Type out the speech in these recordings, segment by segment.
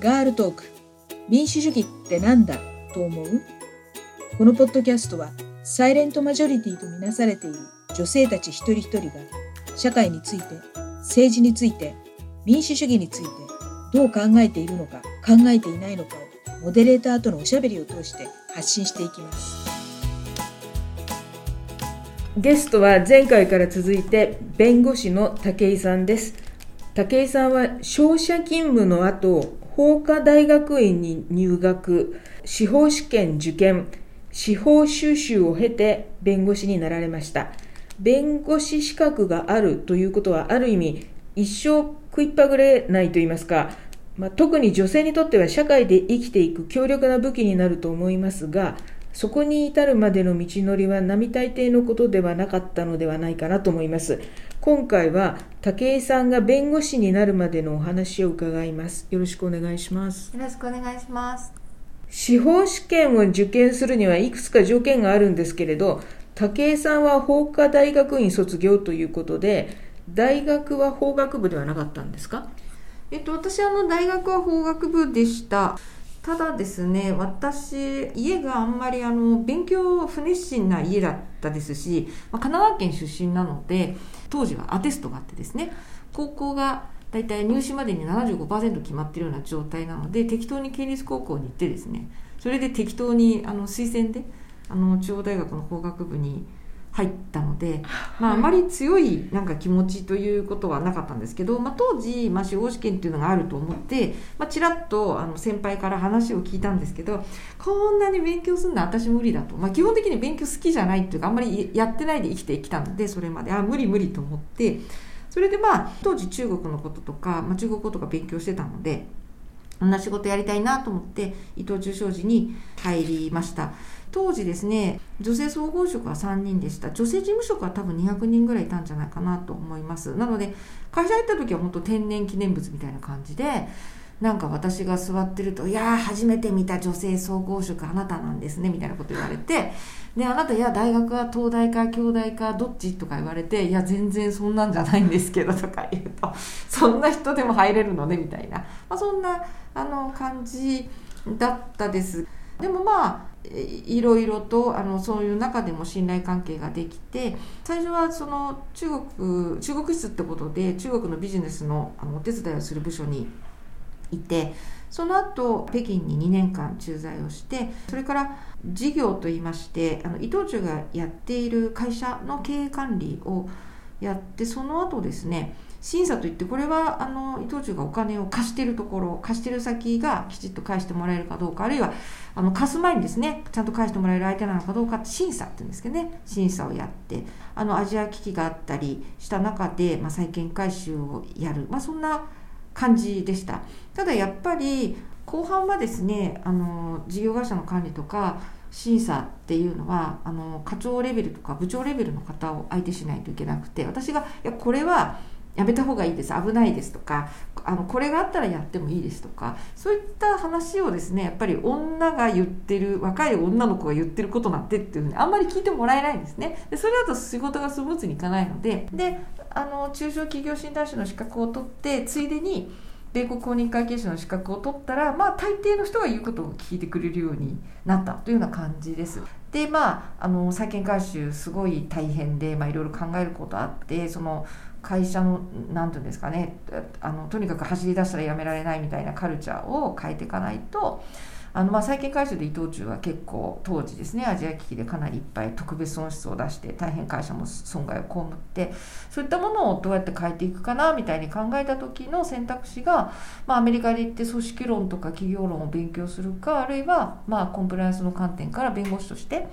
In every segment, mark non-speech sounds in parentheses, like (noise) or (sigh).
ガールトーク。民主主義ってなんだ？と思う？このポッドキャストはサイレントマジョリティとみなされている女性たち一人一人が社会について政治について民主主義についてどう考えているのか考えていないのかをモデレーターとのおしゃべりを通して発信していきます。ゲストは前回から続いて弁護士の武井さんです。武井さんは商社勤務の後法科大学院に入学司法試験受験司法修習を経て弁護士になられました。弁護士資格があるということはある意味一生食いっぱぐれないといいますか、まあ、特に女性にとっては社会で生きていく強力な武器になると思いますがそこに至るまでの道のりは並大抵のことではなかったのではないかなと思います。今回は武井さんが弁護士になるまでのお話を伺います。よろしくお願いします。よろしくお願いします。司法試験を受験するにはいくつか条件があるんですけれど武井さんは法科大学院卒業ということで大学は法学部ではなかったんですか？えっと、私あの大学は法学部でしたただですね私家があんまりあの勉強不熱心な家だったですし、まあ、神奈川県出身なので当時はアテストがあってですね高校が大体入試までに75%決まってるような状態なので適当に県立高校に行ってですねそれで適当にあの推薦であの中央大学の法学部に入ったので、まあ、あまり強いなんか気持ちということはなかったんですけど、まあ、当時、まあ、司法試験っていうのがあると思って、まあ、ちらっとあの先輩から話を聞いたんですけどこんなに勉強するのは私無理だと、まあ、基本的に勉強好きじゃないっていうかあんまりやってないで生きてきたのでそれまで。あ無理無理と思って。それでまあ当時中国のこととか、まあ、中国語とか勉強してたので。こんな仕事やりたいなと思って伊藤忠商事に入りました当時ですね女性総合職は3人でした。女性事務職は多分200人ぐらいいたんじゃないかなと思います。なので会社入った時は本当天然記念物みたいな感じでなんか私が座ってると「いやー初めて見た女性総合職あなたなんですね」みたいなこと言われてであなたいや大学は東大か京大かどっちとか言われていや全然そんなんじゃないんですけどとか言うとそんな人でも入れるのねみたいな、まあ、そんなあの感じだったです。でもまあいろいろとあのそういう中でも信頼関係ができて最初はその中国中国室ってことで中国のビジネスのあのお手伝いをする部署にいてその後北京に2年間駐在をしてそれから事業といいましてあの伊藤忠がやっている会社の経営管理をやってその後ですね審査といってこれはあの伊藤忠がお金を貸しているところ貸している先がきちっと返してもらえるかどうかあるいはあの貸す前にですねちゃんと返してもらえる相手なのかどうかって審査っていうんですけどね。審査をやってあのアジア危機があったりした中で、まあ、債権回収をやる、まあ、そんな感じでした。ただやっぱり後半はですねあの事業会社の管理とか審査っていうのはあの課長レベルとか部長レベルの方を相手しないといけなくて私がいやこれはやめた方がいいです危ないですとかあのこれがあったらやってもいいですとかそういった話をですねやっぱり女が言ってる若い女の子が言ってることなんてっていうふうにあんまり聞いてもらえないんですねでそれだと仕事がスムーズにいかないのでであの中小企業診断士の資格を取ってついでに米国公認会計士の資格を取ったら、まあ、大抵の人が言うことを聞いてくれるようになったというような感じです。でまああの債権回収すごい大変で、ま、いろいろ考えることあってその会社の何て言うんですかねあのとにかく走り出したらやめられないみたいなカルチャーを変えていかないとあのまあ債権回収で伊藤忠は結構当時ですねアジア危機でかなりいっぱい特別損失を出して大変会社も損害を被ってそういったものをどうやって変えていくかなみたいに考えた時の選択肢が、まあ、アメリカで行って組織論とか企業論を勉強するかあるいはまあコンプライアンスの観点から弁護士として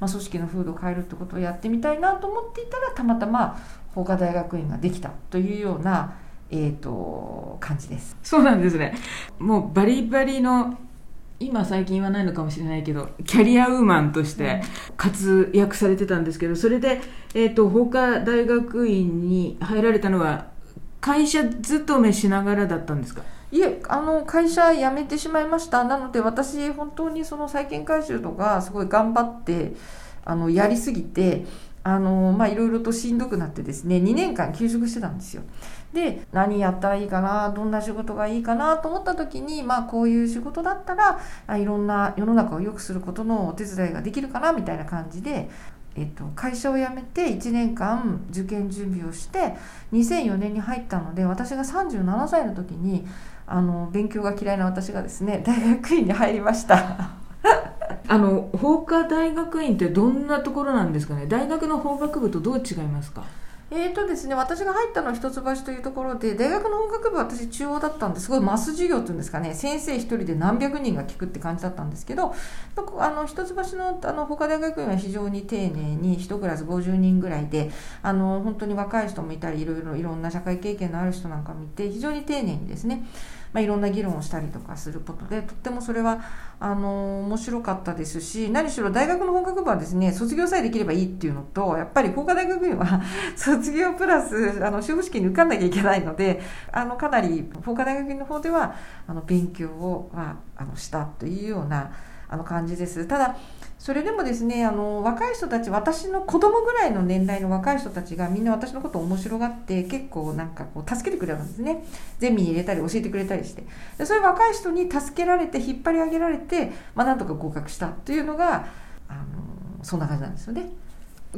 まあ、組織の風土を変えるってことをやってみたいなと思っていたらたまたま法科大学院ができたというような、えーと、感じです。そうなんですね。もうバリバリの今最近はないのかもしれないけどキャリアウーマンとして活躍されてたんですけどそれで、えーと、法科大学院に入られたのは会社勤めしながらだったんですか？いえあの会社辞めてしまいました。なので私本当にその債権回収とかすごい頑張ってあのやりすぎてあのまいろいろとしんどくなってですね2年間休職してたんですよ。で何やったらいいかなどんな仕事がいいかなと思った時にまあこういう仕事だったらいろんな世の中を良くすることのお手伝いができるかなみたいな感じでえっと、会社を辞めて1年間受験準備をして2004年に入ったので私が37歳の時にあの勉強が嫌いな私がですね大学院に入りました。あの法科大学院ってどんなところなんですかね？大学の法学部とどう違いますか？えーとですね、私が入ったのは一橋というところで大学の法学部は私中央だったんです。ごいマス授業っていうんですかね？先生一人で何百人が聞くって感じだったんですけどあの一橋のあの法科大学院は非常に丁寧に1クラス50人ぐらいであの本当に若い人もいたりいろいろいろんな社会経験のある人なんか見て非常に丁寧にですねまあ、いろんな議論をしたりとかすることでとってもそれはあの面白かったですし何しろ大学の本学部はですね卒業さえできればいいっていうのとやっぱり法科大学院は (laughs) 卒業プラスあの司法試験に受かんなきゃいけないのであのかなり法科大学院の方ではあの勉強を、まあ、あのしたというようなあの感じです。ただそれでもですねあの若い人たち私の子供ぐらいの年代の若い人たちがみんな私のことを面白がって結構なんかこう助けてくれるんですね。ゼミに入れたり教えてくれたりして。でそういう若い人に助けられて引っ張り上げられて、まあ、なんとか合格したというのがあのそんな感じなんですよね。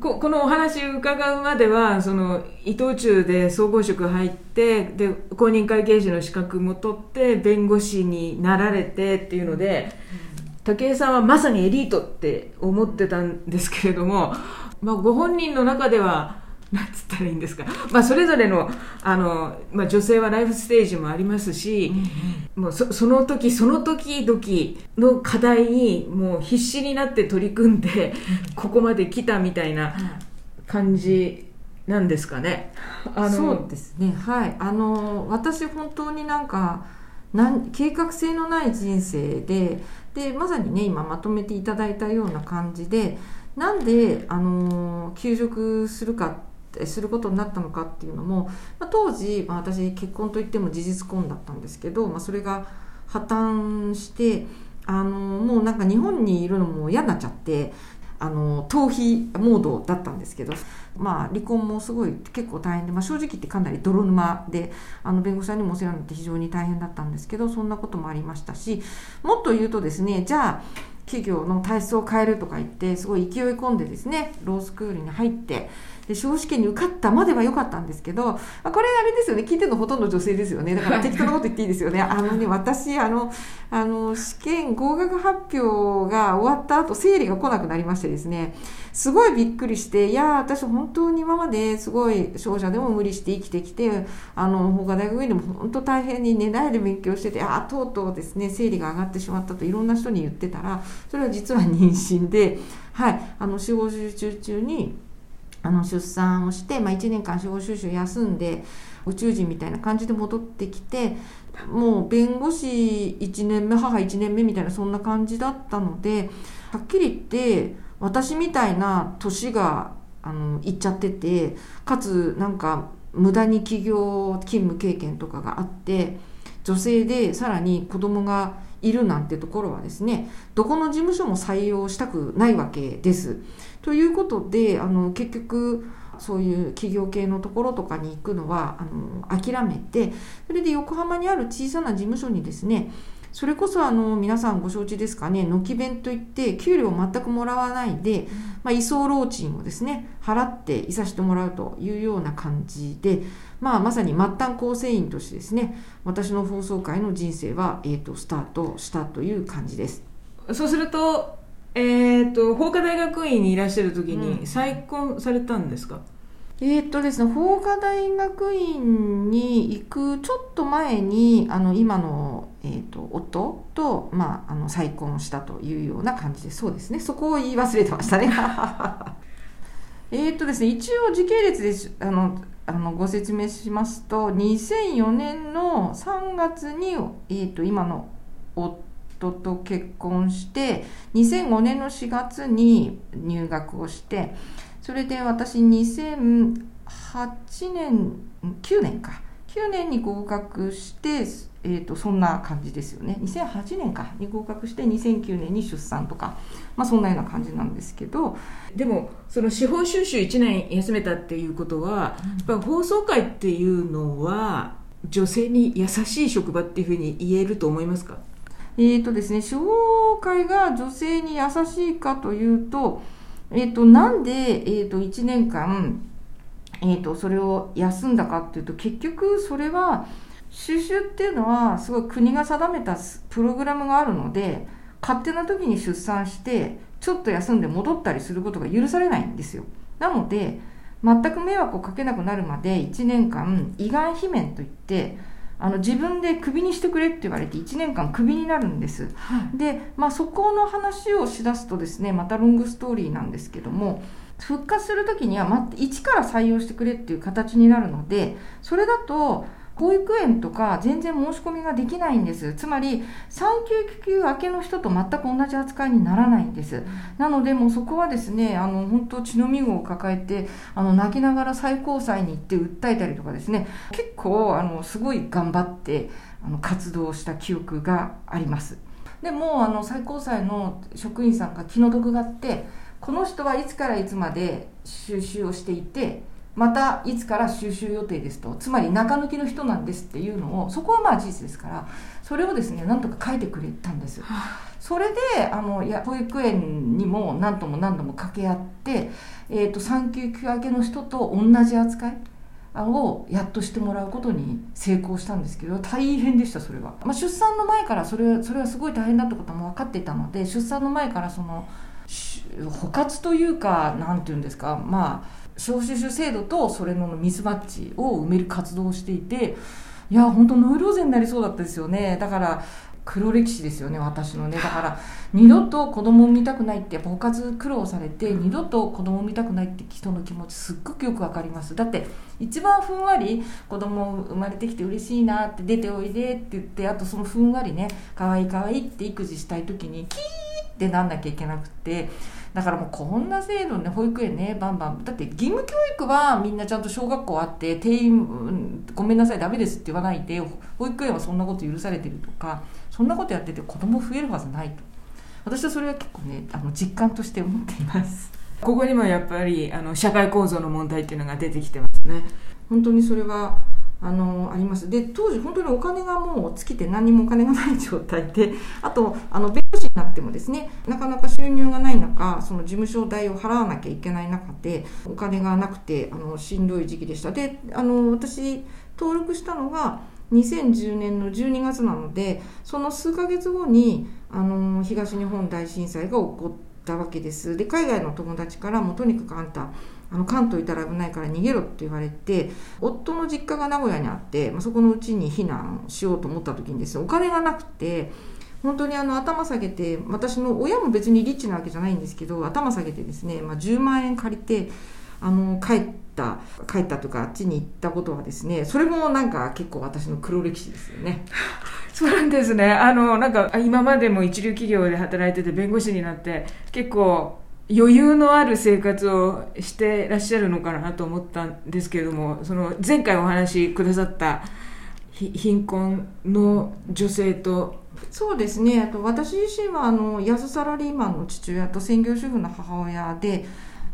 ここのお話伺うまではその伊藤忠で総合職入ってで公認会計士の資格も取って弁護士になられてっていうので、うん武井さんはまさにエリートって思ってたんですけれども、まあ、ご本人の中ではなんつったらいいんですか、まあ、それぞれのあの、まあ、女性はライフステージもありますし、うん、もうそその時その時々の課題にもう必死になって取り組んで、ここまで来たみたいな感じなんですかね。あのそうですね。はい。あの私本当になんかなん計画性のない人生ででまさにね今まとめていただいたような感じでなんで、あの休職するかすることになったのかっていうのも、まあ、当時、まあ、私結婚といっても事実婚だったんですけど、まあ、それが破綻してあのもうなんか日本にいるのも嫌になっちゃってあの逃避モードだったんですけど、まあ、離婚もすごい結構大変で、まあ、正直言ってかなり泥沼であの弁護士さんにもお世話になって非常に大変だったんですけどそんなこともありましたしもっと言うとですねじゃあ企業の体質を変えるとか言ってすごい勢い込んでですねロースクールに入ってで司法試験に受かったまでは良かったんですけど、これあれですよね。聞いてるのほとんど女性ですよね。だから適当なこと言っていいですよね。あのね私あのあの試験合格発表が終わった後生理が来なくなりましてですねすごいびっくりしていや私本当に今まですごい商社でも無理して生きてきてあの他大学院でも本当大変に寝ないで勉強しててああとうとうですね生理が上がってしまったといろんな人に言ってたらそれは実は妊娠ではいあの司法集中中にあの出産をして、まあ、1年間司法修習休んで宇宙人みたいな感じで戻ってきてもう弁護士1年目母1年目みたいなそんな感じだったのではっきり言って私みたいな年があのいっちゃっててかつなんか無駄に企業勤務経験とかがあって女性でさらに子供がいるなんてところはですねどこの事務所も採用したくないわけです。ということであの結局そういう企業系のところとかに行くのはあの諦めてそれで横浜にある小さな事務所にですねそれこそあの皆さんご承知ですかね。軒弁といって給料を全くもらわないで、まあ、居候賃をですね払っていさせてもらうというような感じで、まあ、まさに末端構成員としてですね私の放送界の人生は、えーと、スタートしたという感じです。そうするとえっ、と法科大学院にいらっしゃる時に再婚されたんですか、うん、えっ、とですね法科大学院に行くちょっと前にあの今の、えーと、夫と、まあ、あの再婚したというような感じでそうですねそこを言い忘れてましたね。えっとですね一応時系列であのあのご説明しますと2004年の3月に、えーと今の夫夫と結婚して2005年の4月に入学をしてそれで私2008年9年か。2009年に合格してえーと、そんな感じですよね。2008年か。に合格して2009年に出産とか、まあ、そんなような感じなんですけど。でもその司法修習1年休めたっていうことは、やっぱ放送会っていうのは女性に優しい職場っていうふうに言えると思いますか？えーとですね、司法会が女性に優しいかというと,、えーと、なんで、えーと、1年間、えーとそれを休んだかっていうと結局それは収集っていうのはすごい国が定めたプログラムがあるので勝手な時に出産してちょっと休んで戻ったりすることが許されないんですよ。なので全く迷惑をかけなくなるまで1年間胃がん罷免といってあの自分でクビにしてくれって言われて1年間クビになるんです、はい、で、まあ、そこの話をしだすとですねまたロングストーリーなんですけども復活する時には、ま、一から採用してくれっていう形になるのでそれだと保育園とか全然申し込みができないんです。つまり産休休明けの人と全く同じ扱いにならないんです。なのでもうそこはですねあの本当血のみごを抱えてあの泣きながら最高裁に行って訴えたりとかですね。結構あのすごい頑張ってあの活動した記憶があります。でもあの最高裁の職員さんが気の毒があってこの人はいつからいつまで収集をしていてまたいつから収集予定ですと。つまり中抜きの人なんですっていうのをそこはまあ事実ですからそれをですねなんとか書いてくれたんです。それであのや保育園にも何度も何度も掛け合って、えーと、産休休明けの人と同じ扱いをやっとしてもらうことに成功したんですけど大変でしたそれは、まあ、出産の前からそれそれはすごい大変だってことも分かっていたので出産の前からその補活というか何て言うんですかまあ招集種制度とそれのミスマッチを埋める活動をしていていや本当ノイローゼになりそうだったですよね。だから黒歴史ですよね私のね。だから二度と子供を産みたくないってやっぱ補活苦労されて二度と子供を産みたくないって人の気持ちすっごくよく分かります。だって一番ふんわり子供生まれてきて嬉しいなって出ておいでって言ってあとそのふんわりね可愛い可愛いって育児したい時にキーってなんなきゃいけなくてだからもうこんな制度ね保育園ねバンバン。だって義務教育はみんなちゃんと小学校あって定員ごめんなさいダメですって言わないで保育園はそんなこと許されてるとかそんなことやってて子供増えるはずないと。私はそれは結構ねあの実感として思っています。ここにもやっぱりあの社会構造の問題っていうのが出てきてますね。本当にそれはあのあります。で当時本当にお金がもう尽きて何にもお金がない状態で (laughs) あとあの弁護士になってもですねなかなか収入がない中その事務所代を払わなきゃいけない中でお金がなくてあのしんどい時期でした。であの私登録したのが2010年の12月なのでその数ヶ月後にあの東日本大震災が起こったわけです。で海外の友達からもとにかくあんたあの関東いたら危ないから逃げろって言われて夫の実家が名古屋にあって、まあ、そこのうちに避難しようと思った時にですねお金がなくて本当にあの頭下げて私の親も別にリッチなわけじゃないんですけど頭下げてですね、まあ、10万円借りてあの帰った帰ったとかあっちに行ったことはですねそれもなんか結構私の黒歴史ですよね。(laughs) そうなんですねあのなんか今までも一流企業で働いてて弁護士になって結構余裕のある生活をしてらっしゃるのかなと思ったんですけれどもその前回お話しくださった貧困の女性と。そうですね。あと私自身はあの安サラリーマンの父親と専業主婦の母親で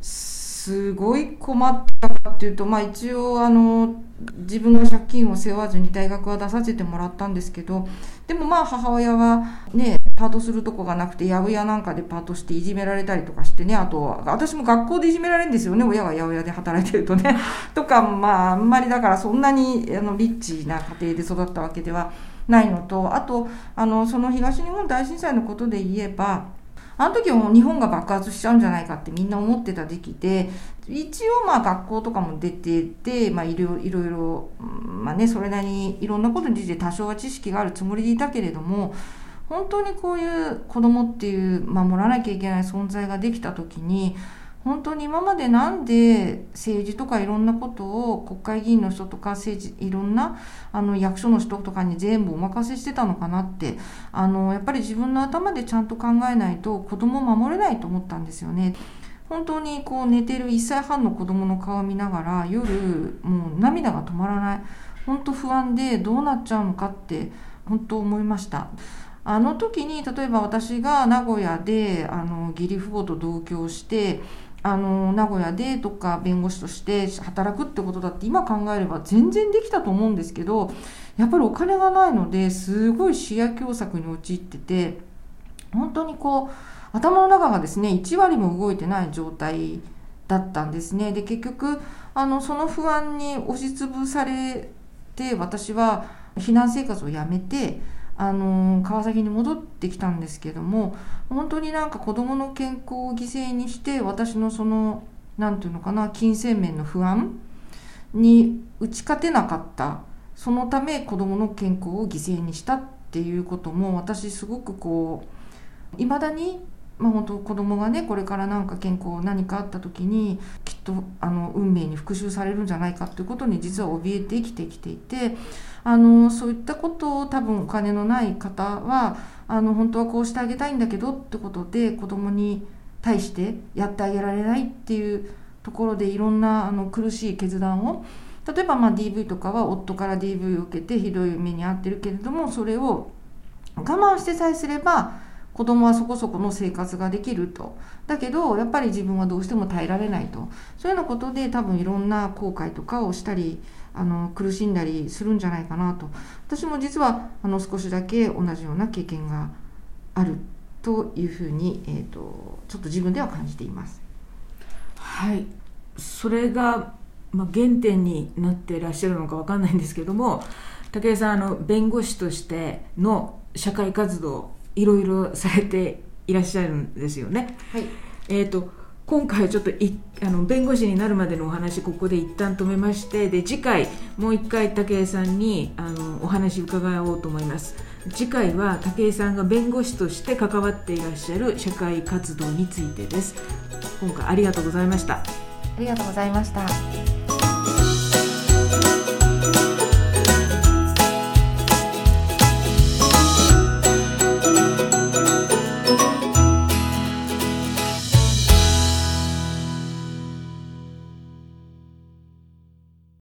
すごい困ったかっていうと、まあ、一応あの自分の借金を背負わずに大学は出させてもらったんですけどでもまあ母親はねパートするとこがなくて八百屋なんかでパートしていじめられたりとかしてねあと私も学校でいじめられるんですよね親が八百屋で働いてるとね。(laughs) とかまああんまりだからそんなにあのリッチな家庭で育ったわけではないのとあとあのその東日本大震災のことで言えばあの時はもう日本が爆発しちゃうんじゃないかってみんな思ってた時期で、一応まあ学校とかも出てて、まあいろいろ、まあね、それなりにいろんなことについて多少は知識があるつもりでいたけれども、本当にこういう子供っていう守らなきゃいけない存在ができた時に、本当に今までなんで政治とかいろんなことを国会議員の人とか政治いろんなあの役所の人とかに全部お任せしてたのかなってあのやっぱり自分の頭でちゃんと考えないと子供を守れないと思ったんですよね。本当にこう寝てる1歳半の子供の顔を見ながら夜もう涙が止まらない本当不安でどうなっちゃうのかって本当思いましたあの時に例えば私が名古屋であの義理父母と同居してあの名古屋でとか弁護士として働くってことだって今考えれば全然できたと思うんですけどやっぱりお金がないのですごい視野狭窄に陥ってて本当にこう頭の中がですね1割も動いてない状態だったんですね。で結局あのその不安に押しつぶされて私は避難生活をやめてあの川崎に戻ってきたんですけども本当になんか子どもの健康を犠牲にして私のその何て言うのかな金銭面の不安に打ち勝てなかった。そのため子どもの健康を犠牲にしたっていうことも私すごくこういまだにまあ、本当子供がねこれから何か健康何かあった時にとあの運命に復讐されるんじゃないかということに実は怯えて生きてきていてあのそういったことを多分お金のない方はあの本当はこうしてあげたいんだけどってことで子供に対してやってあげられないっていうところでいろんなあの苦しい決断を例えばま DV とかは夫から DV を受けてひどい目に遭ってるけれどもそれを我慢してさえすれば子供はそこそこの生活ができると。だけどやっぱり自分はどうしても耐えられないと。そういうようなことで多分いろんな後悔とかをしたりあの苦しんだりするんじゃないかなと。私も実はあの少しだけ同じような経験があるというふうに、えーと、ちょっと自分では感じています。はい。それが、まあ、原点になっていらっしゃるのか分かんないんですけども武井さんあの弁護士としての社会活動いろいろされていらっしゃるんですよね。はい、えーと、今回ちょっといあの弁護士になるまでのお話ここで一旦止めましてで次回もう一回武井さんにあのお話伺おうと思います。次回は武井さんが弁護士として関わっていらっしゃる社会活動についてです。今回ありがとうございました。ありがとうございました